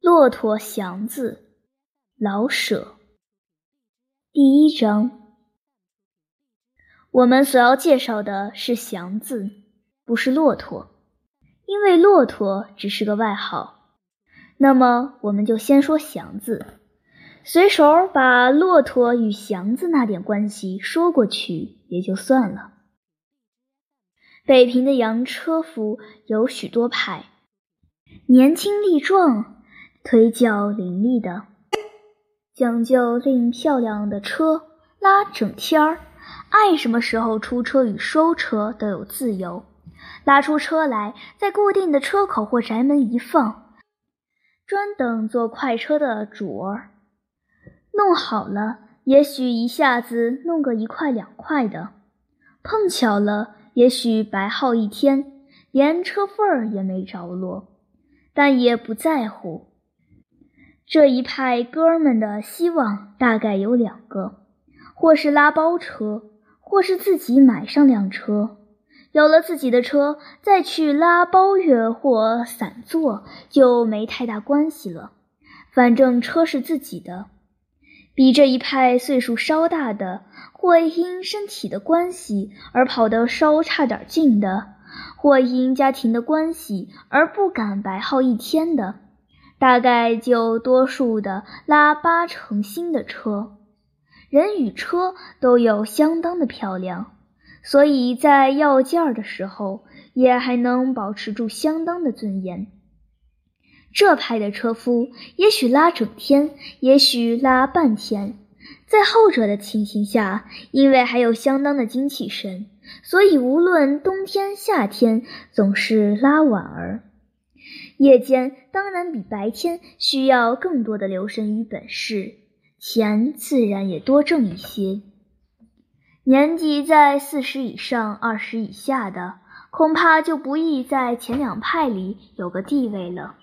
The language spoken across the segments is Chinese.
骆驼祥子，老舍。第一章，我们所要介绍的是祥字，不是骆驼，因为骆驼只是个外号。那么，我们就先说祥字，随手把骆驼与祥字那点关系说过去也就算了。北平的洋车夫有许多派，年轻力壮。腿脚伶俐的，讲究令漂亮的车拉整天儿，爱什么时候出车与收车都有自由。拉出车来，在固定的车口或宅门一放，专等坐快车的主儿。弄好了，也许一下子弄个一块两块的，碰巧了，也许白耗一天，连车份儿也没着落，但也不在乎。这一派哥儿们的希望大概有两个：或是拉包车，或是自己买上辆车。有了自己的车，再去拉包月或散座就没太大关系了。反正车是自己的。比这一派岁数稍大的，或因身体的关系而跑得稍差点劲的，或因家庭的关系而不敢白耗一天的。大概就多数的拉八成新的车，人与车都有相当的漂亮，所以在要价的时候也还能保持住相当的尊严。这派的车夫也许拉整天，也许拉半天，在后者的情形下，因为还有相当的精气神，所以无论冬天夏天，总是拉晚儿。夜间当然比白天需要更多的留神与本事，钱自然也多挣一些。年纪在四十以上、二十以下的，恐怕就不易在前两派里有个地位了。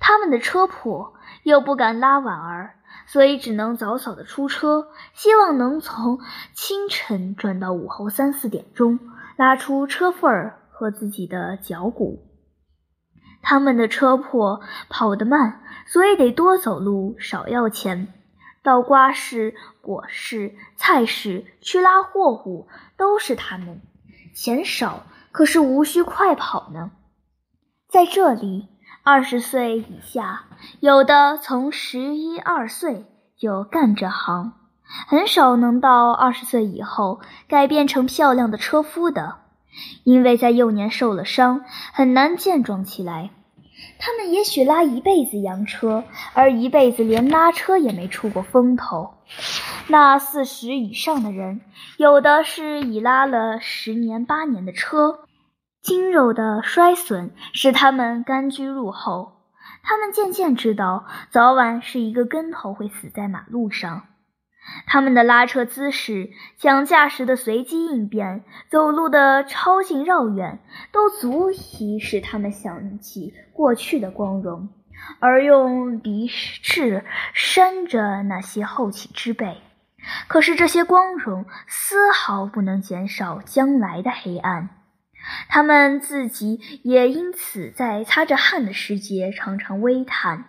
他们的车破，又不敢拉晚儿，所以只能早早的出车，希望能从清晨转到午后三四点钟，拉出车份儿和自己的脚骨。他们的车破，跑得慢，所以得多走路，少要钱。到瓜市、果市、菜市去拉货物，都是他们，钱少，可是无需快跑呢。在这里，二十岁以下，有的从十一二岁就干这行，很少能到二十岁以后改变成漂亮的车夫的。因为在幼年受了伤，很难健壮起来。他们也许拉一辈子洋车，而一辈子连拉车也没出过风头。那四十以上的人，有的是已拉了十年八年的车，筋肉的衰损使他们甘居入后。他们渐渐知道，早晚是一个跟头会死在马路上。他们的拉车姿势、讲驾驶的随机应变、走路的超近绕远，都足以使他们想起过去的光荣，而用鼻翅扇着那些后起之辈。可是这些光荣丝毫不能减少将来的黑暗，他们自己也因此在擦着汗的时节常常微叹。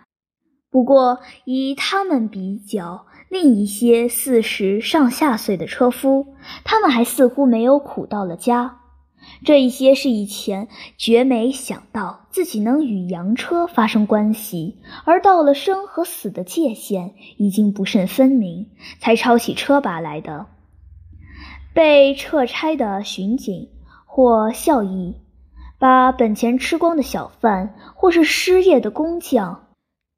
不过，以他们比较另一些四十上下岁的车夫，他们还似乎没有苦到了家。这一些是以前绝没想到自己能与洋车发生关系，而到了生和死的界限已经不甚分明，才抄起车把来的。被撤差的巡警或校役，把本钱吃光的小贩，或是失业的工匠。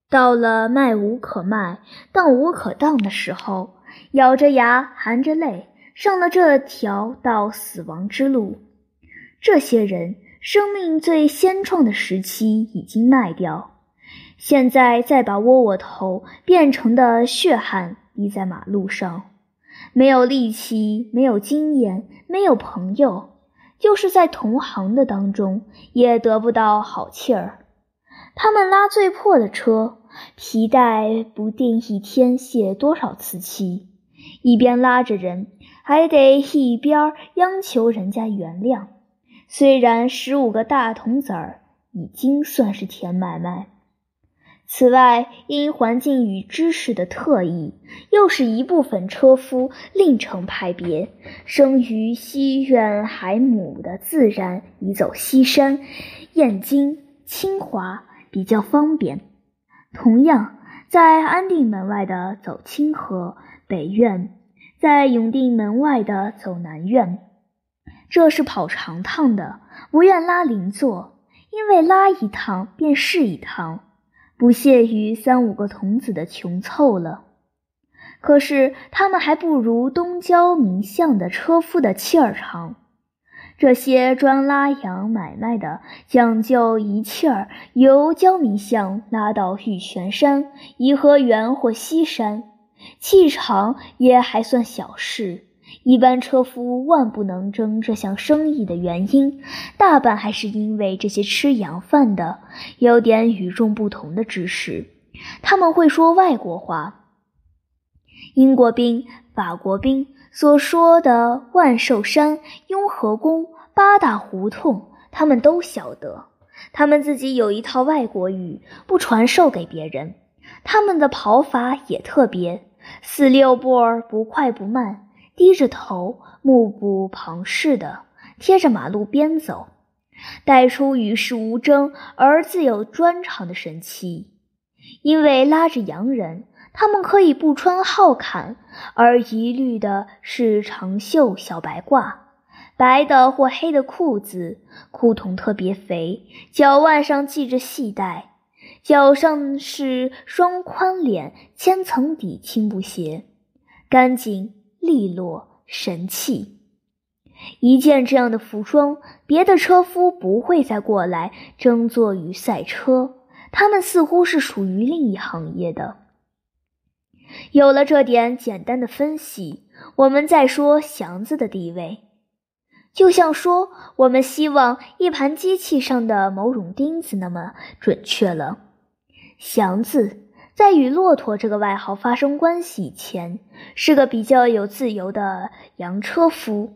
到了卖无可卖、当无可当的时候，咬着牙、含着泪，上了这条到死亡之路。这些人生命最先创的时期已经卖掉，现在再把窝窝头变成的血汗滴在马路上，没有力气，没有经验，没有朋友，就是在同行的当中也得不到好气儿。他们拉最破的车，皮带不定一天卸多少次气，一边拉着人，还得一边央求人家原谅。虽然十五个大铜子儿已经算是甜买卖，此外，因环境与知识的特异，又是一部分车夫另成派别，生于西苑海姆的自然，移走西山、燕京、清华比较方便。同样，在安定门外的走清河北苑，在永定门外的走南苑，这是跑长趟的，不愿拉邻座，因为拉一趟便是一趟。不屑于三五个童子的穷凑了，可是他们还不如东郊名巷的车夫的气儿长。这些专拉洋买卖的，讲究一气儿由郊名巷拉到玉泉山、颐和园或西山，气长也还算小事。一般车夫万不能争这项生意的原因，大半还是因为这些吃洋饭的有点与众不同的知识。他们会说外国话，英国兵、法国兵所说的万寿山、雍和宫、八大胡同，他们都晓得。他们自己有一套外国语，不传授给别人。他们的跑法也特别，四六步儿，不快不慢。低着头，目不旁视的贴着马路边走，带出与世无争而自有专长的神气。因为拉着洋人，他们可以不穿号坎，而一律的是长袖小白褂，白的或黑的裤子，裤筒特别肥，脚腕上系着细带，脚上是双宽脸千层底青布鞋，干净。利落神气，一件这样的服装，别的车夫不会再过来争坐于赛车。他们似乎是属于另一行业的。有了这点简单的分析，我们再说祥子的地位，就像说我们希望一盘机器上的某种钉子那么准确了。祥子。在与骆驼这个外号发生关系以前，是个比较有自由的洋车夫。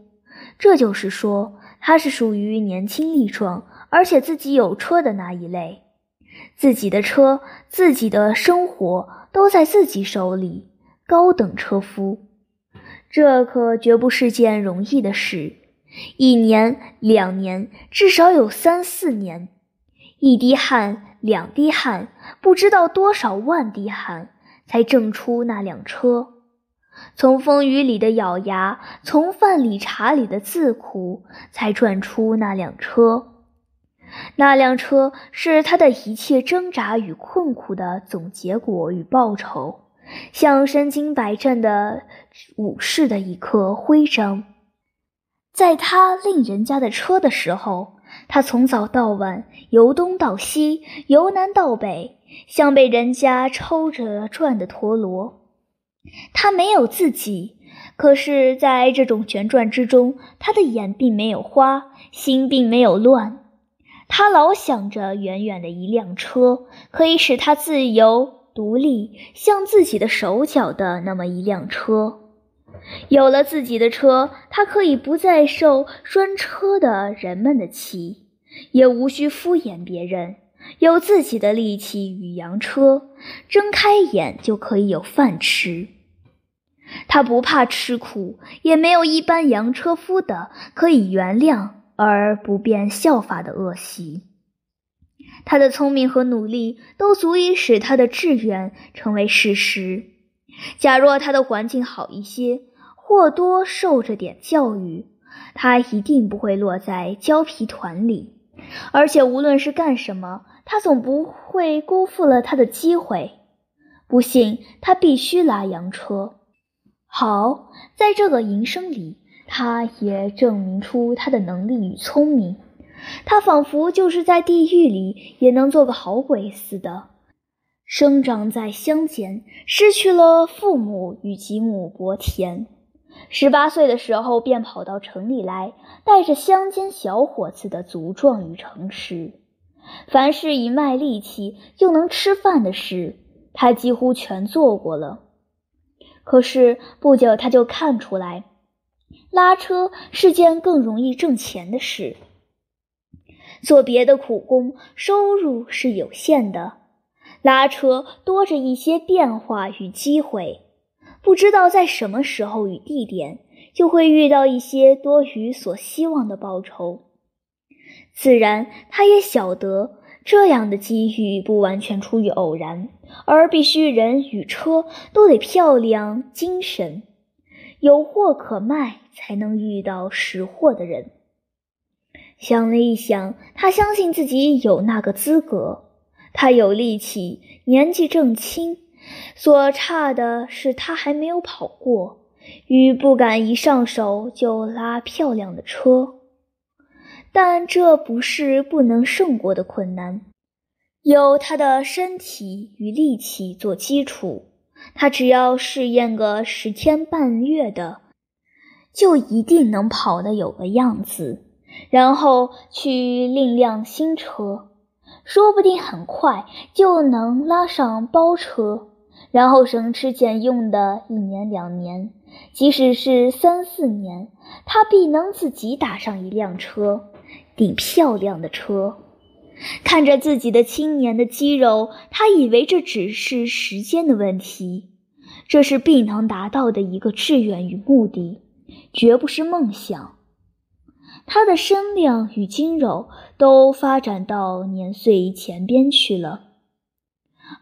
这就是说，他是属于年轻力壮，而且自己有车的那一类。自己的车，自己的生活都在自己手里。高等车夫，这可绝不是件容易的事。一年、两年，至少有三四年。一滴汗，两滴汗，不知道多少万滴汗，才挣出那辆车。从风雨里的咬牙，从饭里茶里的自苦，才赚出那辆车。那辆车是他的一切挣扎与困苦的总结果与报酬，像身经百战的武士的一颗徽章。在他令人家的车的时候。他从早到晚，由东到西，由南到北，像被人家抽着转的陀螺。他没有自己，可是在这种旋转之中，他的眼并没有花，心并没有乱。他老想着远远的一辆车，可以使他自由独立，像自己的手脚的那么一辆车。有了自己的车，他可以不再受拴车的人们的气，也无需敷衍别人。有自己的力气与洋车，睁开眼就可以有饭吃。他不怕吃苦，也没有一般洋车夫的可以原谅而不便效法的恶习。他的聪明和努力都足以使他的志愿成为事实。假若他的环境好一些，或多受着点教育，他一定不会落在胶皮团里。而且无论是干什么，他总不会辜负了他的机会。不信，他必须拉洋车。好，在这个营生里，他也证明出他的能力与聪明。他仿佛就是在地狱里也能做个好鬼似的。生长在乡间，失去了父母与几亩薄田，十八岁的时候便跑到城里来，带着乡间小伙子的足壮与诚实。凡是以卖力气就能吃饭的事，他几乎全做过了。可是不久，他就看出来，拉车是件更容易挣钱的事。做别的苦工，收入是有限的。拉车多着一些变化与机会，不知道在什么时候与地点就会遇到一些多于所希望的报酬。自然，他也晓得这样的机遇不完全出于偶然，而必须人与车都得漂亮、精神，有货可卖，才能遇到识货的人。想了一想，他相信自己有那个资格。他有力气，年纪正轻，所差的是他还没有跑过，与不敢一上手就拉漂亮的车。但这不是不能胜过的困难，有他的身体与力气做基础，他只要试验个十天半月的，就一定能跑得有个样子，然后去另辆新车，说不定很快就能拉上包车，然后省吃俭用的一年两年，即使是三四年，他必能自己打上一辆车。顶漂亮的车，看着自己的青年的肌肉，他以为这只是时间的问题，这是必能达到的一个志愿与目的，绝不是梦想。他的身量与筋肉都发展到年岁前边去了，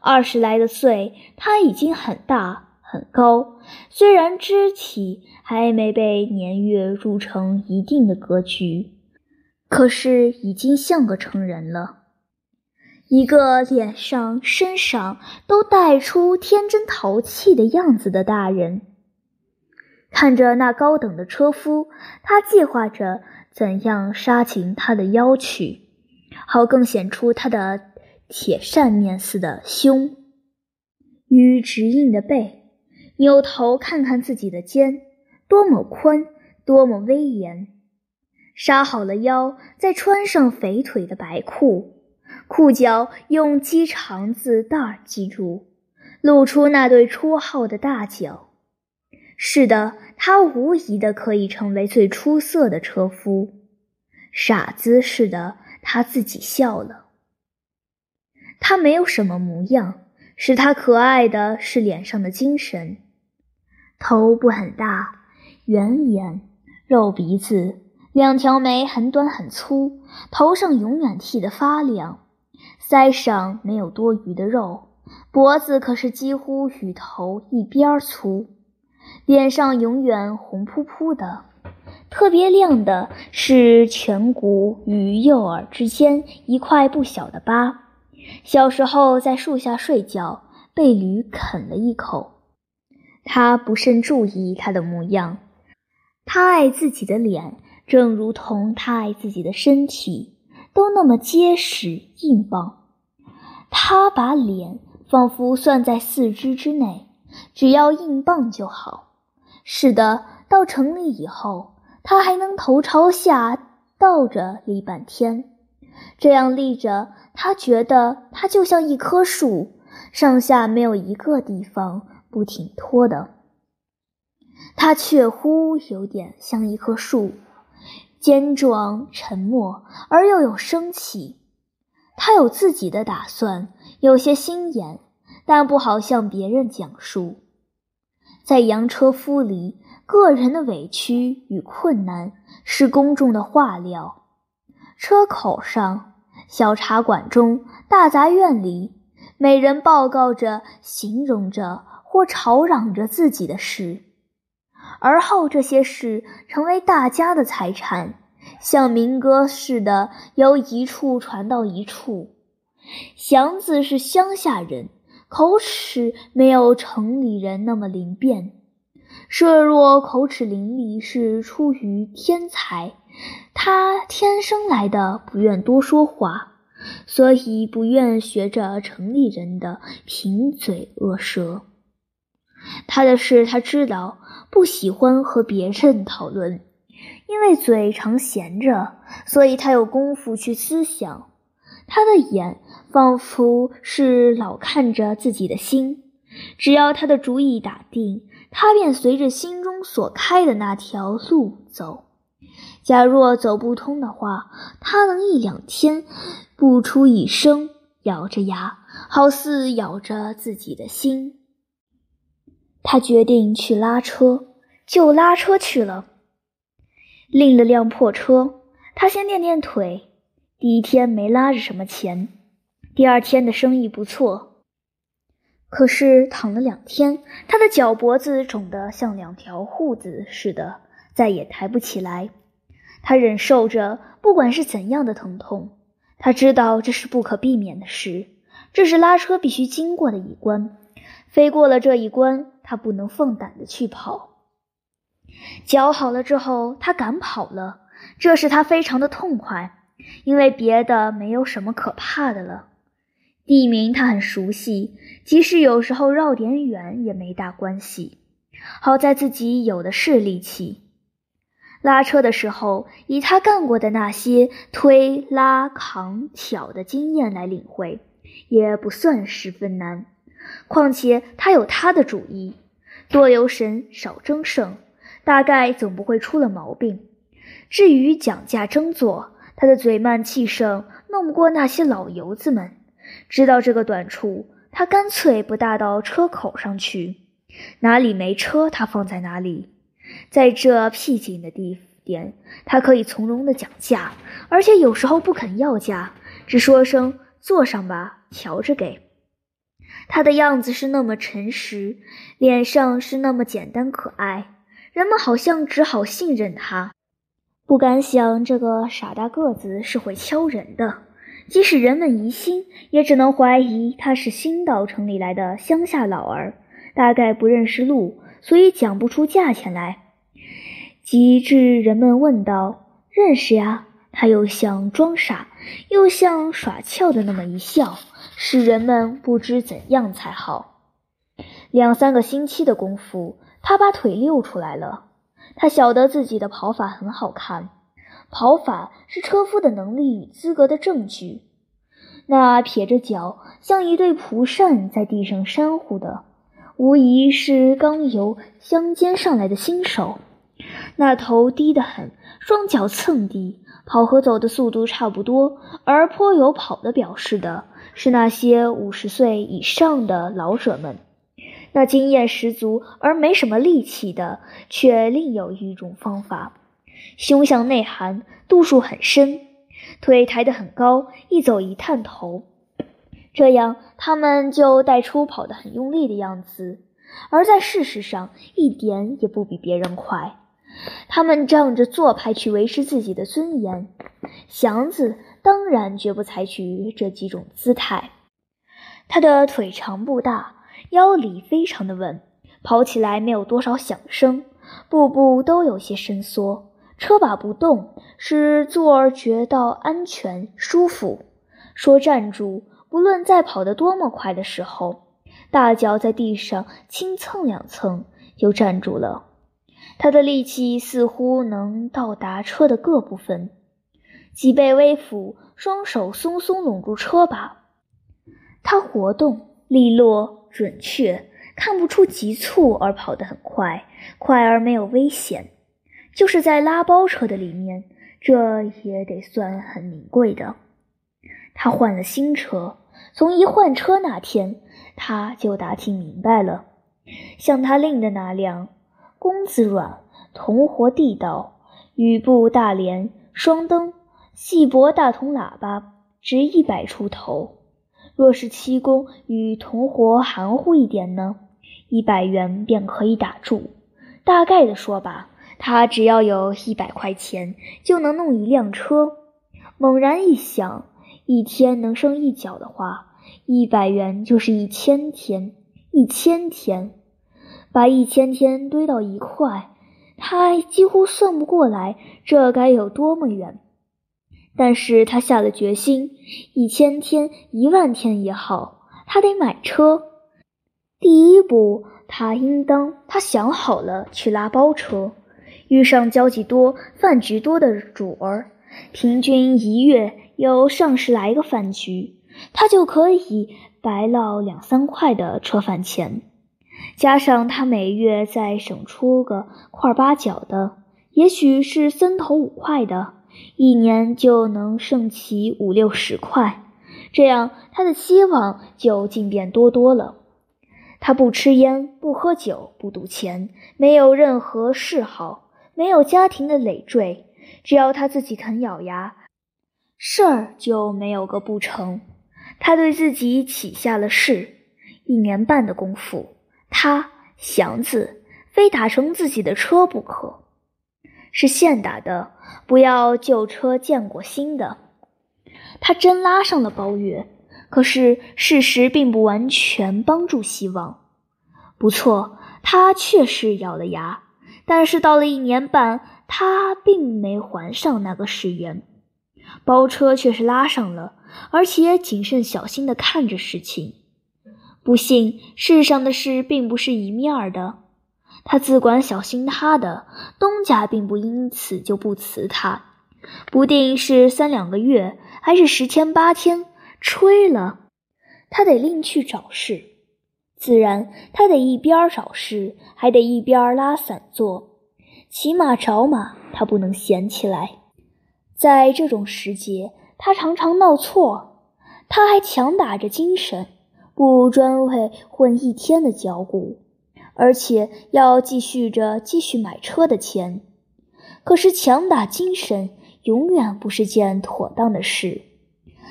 二十来的岁，他已经很大很高，虽然肢体还没被年月铸成一定的格局。可是已经像个成人了，一个脸上、身上都带出天真淘气的样子的大人。看着那高等的车夫，他计划着怎样杀进他的腰去，好更显出他的铁扇面似的胸与直硬的背。扭头看看自己的肩，多么宽，多么威严。杀好了腰，再穿上肥腿的白裤，裤脚用鸡肠子带系住，露出那对出号的大脚。是的，他无疑的可以成为最出色的车夫。傻子似的，他自己笑了。他没有什么模样，使他可爱的是脸上的精神。头部很大，圆眼，肉鼻子。两条眉很短很粗，头上永远剃得发亮，腮上没有多余的肉，脖子可是几乎与头一边粗，脸上永远红扑扑的，特别亮的是颧骨与右耳之间一块不小的疤，小时候在树下睡觉被驴啃了一口。他不甚注意他的模样，他爱自己的脸。正如同他爱自己的身体，都那么结实硬棒。他把脸仿佛算在四肢之内，只要硬棒就好。是的，到城里以后，他还能头朝下倒着立半天。这样立着，他觉得他就像一棵树，上下没有一个地方不挺脱的。他确乎有点像一棵树。坚壮、沉默而又有生气，他有自己的打算，有些心眼，但不好向别人讲述。在洋车夫里，个人的委屈与困难是公众的话料；车口上、小茶馆中、大杂院里，每人报告着、形容着或吵嚷着自己的事。而后，这些事成为大家的财产，像民歌似的由一处传到一处。祥子是乡下人，口齿没有城里人那么灵便。设若口齿伶俐是出于天才，他天生来的不愿多说话，所以不愿学着城里人的贫嘴恶舌。他的事他知道。不喜欢和别人讨论，因为嘴常闲着，所以他有功夫去思想。他的眼仿佛是老看着自己的心，只要他的主意打定，他便随着心中所开的那条路走。假若走不通的话，他能一两天不出一声，咬着牙，好似咬着自己的心。他决定去拉车，就拉车去了。另了辆破车，他先练练腿。第一天没拉着什么钱，第二天的生意不错。可是躺了两天，他的脚脖子肿得像两条裤子似的，再也抬不起来。他忍受着，不管是怎样的疼痛，他知道这是不可避免的事，这是拉车必须经过的一关。飞过了这一关，他不能放胆的去跑。脚好了之后，他敢跑了，这使他非常的痛快。因为别的没有什么可怕的了，地名他很熟悉，即使有时候绕点远也没大关系。好在自己有的是力气，拉车的时候，以他干过的那些推拉扛挑的经验来领会，也不算十分难。况且他有他的主意，多留神，少争胜，大概总不会出了毛病。至于讲价争做，他的嘴慢气盛，弄不过那些老油子们。知道这个短处，他干脆不大到车口上去，哪里没车，他放在哪里。在这僻静的地点，他可以从容的讲价，而且有时候不肯要价，只说声“坐上吧，瞧着给”。他的样子是那么诚实，脸上是那么简单可爱，人们好像只好信任他。不敢想这个傻大个子是会敲人的，即使人们疑心，也只能怀疑他是新到城里来的乡下老儿，大概不认识路，所以讲不出价钱来。及至人们问道：“认识呀？”他又像装傻，又像耍俏的那么一笑，使人们不知怎样才好。两三个星期的功夫，他把腿溜出来了。他晓得自己的跑法很好看，跑法是车夫的能力与资格的证据。那撇着脚像一对蒲扇在地上扇呼的，无疑是刚由乡间上来的新手。那头低得很，双脚蹭地，跑和走的速度差不多，而颇有跑的表示的是那些五十岁以上的老者们。那经验十足而没什么力气的，却另有一种方法，胸向内含，度数很深，腿抬得很高，一走一探头，这样他们就带出跑得很用力的样子，而在事实上一点也不比别人快。他们仗着做派去维持自己的尊严，祥子当然绝不采取这几种姿态。他的腿长步大。腰里非常的稳，跑起来没有多少响声，步步都有些伸缩。车把不动，使座儿觉到安全舒服。说站住，不论在跑得多么快的时候，大脚在地上轻蹭两蹭就站住了。他的力气似乎能到达车的各部分，脊背微俯，双手松松拢住车把。他活动利落。准确，看不出急促而跑得很快，快而没有危险。就是在拉包车的里面，这也得算很名贵的。他换了新车，从一换车那天，他就打听明白了。像他令的那辆，弓子软，铜活地道，雨布大帘，双灯，细脖大铜喇叭，值一百出头。若是漆工与同伙含糊一点呢，一百元便可以打住。大概的说吧，他只要有一百块钱，就能弄一辆车。猛然一想，一天能生一角的话，一百元就是一千天，一千天，把一千天堆到一块，他几乎算不过来，这该有多么远。但是他下了决心，一千天、一万天也好，他得买车。第一步，他应当他想好了去拉包车，遇上交际多、饭局多的主儿，平均一月有上十来个饭局，他就可以白捞两三块的车饭钱，加上他每月再省出个块八角的，也许是三头五块的。一年就能剩起五六十块，这样他的希望就进变多多了。他不吃烟，不喝酒，不赌钱，没有任何嗜好，没有家庭的累赘。只要他自己肯咬牙，事儿就没有个不成。他对自己起下了誓：一年半的功夫，他祥子非打成自己的车不可。是现打的，不要旧车见过新的。他真拉上了包月。可是事实并不完全帮助希望。不错，他确实咬了牙，但是到了一年半，他并没还上那个誓言。包车却是拉上了，而且谨慎小心地看着事情。不幸，世上的事并不是一面的。他自管小心他的东家，并不因此就不辞他。不定是三两个月，还是十天八天。吹了，他得另去找事。自然，他得一边找事，还得一边拉散坐。骑马找马，他不能闲起来。在这种时节，他常常闹错。他还强打着精神，不专为混一天的脚骨，而且要继续着继续买车的钱。可是强打精神，永远不是件妥当的事。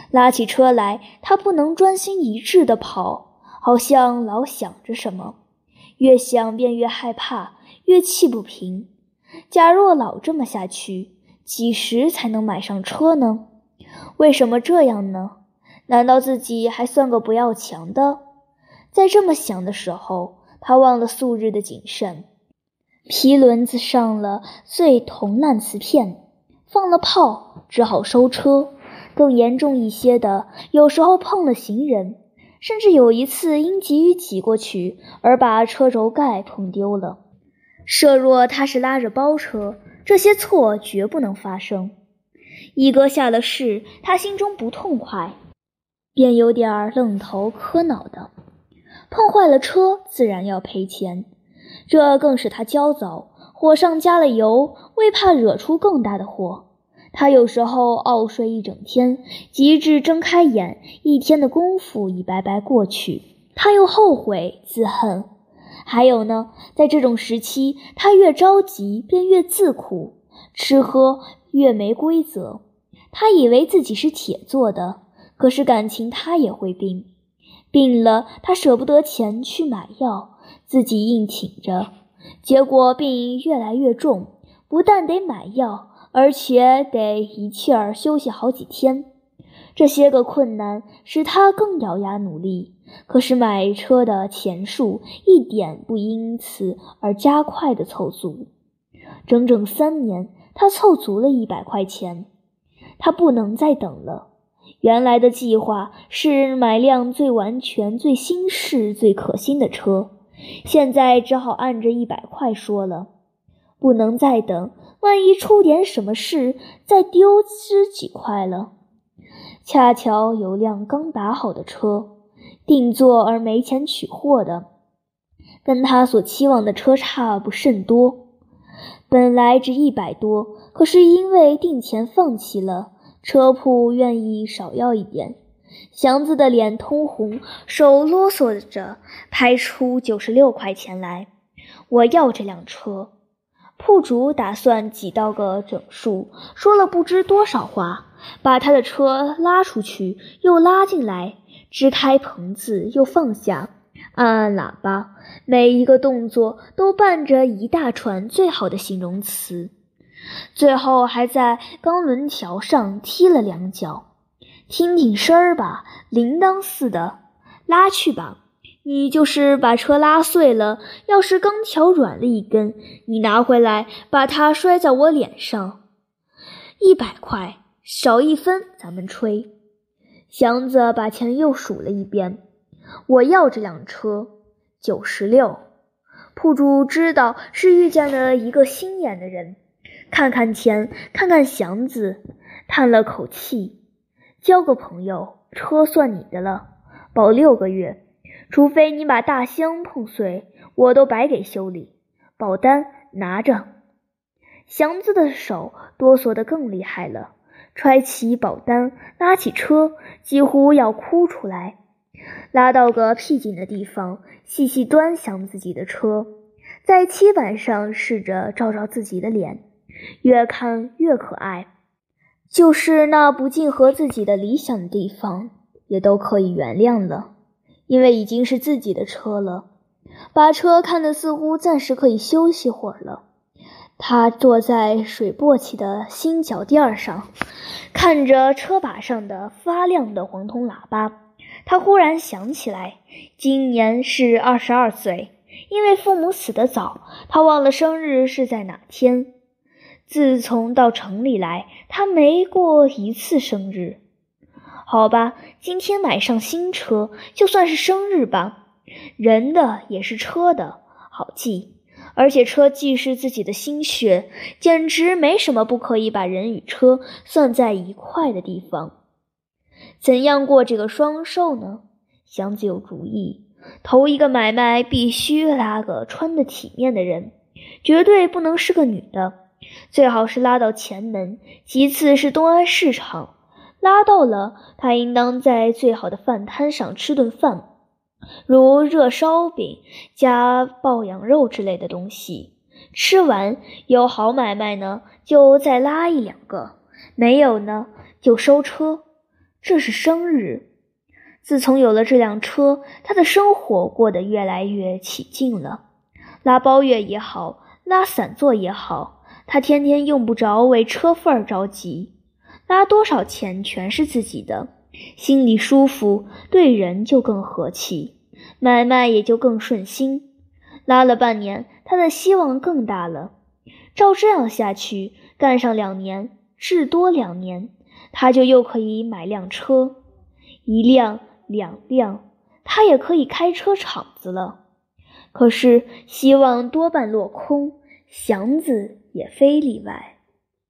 拉起车来，他不能专心一致地跑，好像老想着什么，越想便越害怕，越气不平。假若老这么下去，几时才能买上车呢？为什么这样呢？难道自己还算个不要强的？在这么想的时候，他忘了素日的谨慎，皮轮子上了碎铜烂瓷片，放了炮，只好收车。更严重一些的，有时候碰了行人，甚至有一次因急于挤过去而把车轴盖碰丢了。设若他是拉着包车，这些错绝不能发生。一哥下了事，他心中不痛快，便有点愣头磕脑的。碰坏了车，自然要赔钱，这更使他焦躁，火上加了油，为怕惹出更大的祸。他有时候傲睡一整天，极致睁开眼，一天的功夫已白白过去。他又后悔自恨。还有呢，在这种时期，他越着急便越自苦，吃喝越没规则。他以为自己是铁做的，可是感情他也会病，病了他舍不得钱去买药，自己硬挺着，结果病越来越重，不但得买药。而且得一气儿休息好几天，这些个困难使他更咬牙努力。可是买车的钱数一点不因此而加快的凑足，整整三年，他凑足了一百块钱。他不能再等了。原来的计划是买辆最完全、最新式、最可心的车，现在只好按着一百块说了，不能再等。万一出点什么事，再丢失几块了。恰巧有辆刚打好的车，定做而没钱取货的，跟他所期望的车差不甚多。本来值一百多，可是因为定钱放弃了，车铺愿意少要一点。祥子的脸通红，手啰嗦着拍出九十六块钱来：“我要这辆车。”铺主打算挤到个整数，说了不知多少话，把他的车拉出去，又拉进来，支开棚子，又放下，按按喇叭，每一个动作都伴着一大串最好的形容词，最后还在钢轮条上踢了两脚，听听声儿吧，铃铛似的，拉去吧。你就是把车拉碎了，要是钢条软了一根，你拿回来把它摔在我脸上，一百块少一分，咱们吹。祥子把钱又数了一遍，我要这辆车九十六。铺主知道是遇见了一个心眼的人，看看钱，看看祥子，叹了口气，交个朋友，车算你的了，保六个月。除非你把大箱碰碎，我都白给修理。保单拿着。祥子的手哆嗦得更厉害了，揣起保单，拉起车，几乎要哭出来。拉到个僻静的地方，细细端详自己的车，在漆板上试着照照自己的脸，越看越可爱。就是那不尽合自己的理想的地方，也都可以原谅了，因为已经是自己的车了。把车看得似乎暂时可以休息会儿了。他坐在水簸箕的新脚垫上，看着车把上的发亮的黄铜喇叭。他忽然想起来，今年是二十二岁，因为父母死得早，他忘了生日是在哪天。自从到城里来，他没过一次生日。好吧，今天买上新车，就算是生日吧。人的也是车的，好记。而且车既是自己的心血，简直没什么不可以把人与车算在一块的地方。怎样过这个双寿呢？祥子有主意，头一个买卖必须拉个穿得体面的人，绝对不能是个女的，最好是拉到前门。其次是东安市场，拉到了，他应当在最好的饭摊上吃顿饭。如热烧饼加爆羊肉之类的东西，吃完有好买卖呢，就再拉一两个；没有呢，就收车。这是生日。自从有了这辆车，他的生活过得越来越起劲了。拉包月也好，拉散座也好，他天天用不着为车份儿着急，拉多少钱全是自己的。心里舒服，对人就更和气，买卖也就更顺心。拉了半年，他的希望更大了。照这样下去，干上两年，至多两年，他就又可以买辆车，一辆两辆，他也可以开车厂子了。可是希望多半落空，祥子也非例外。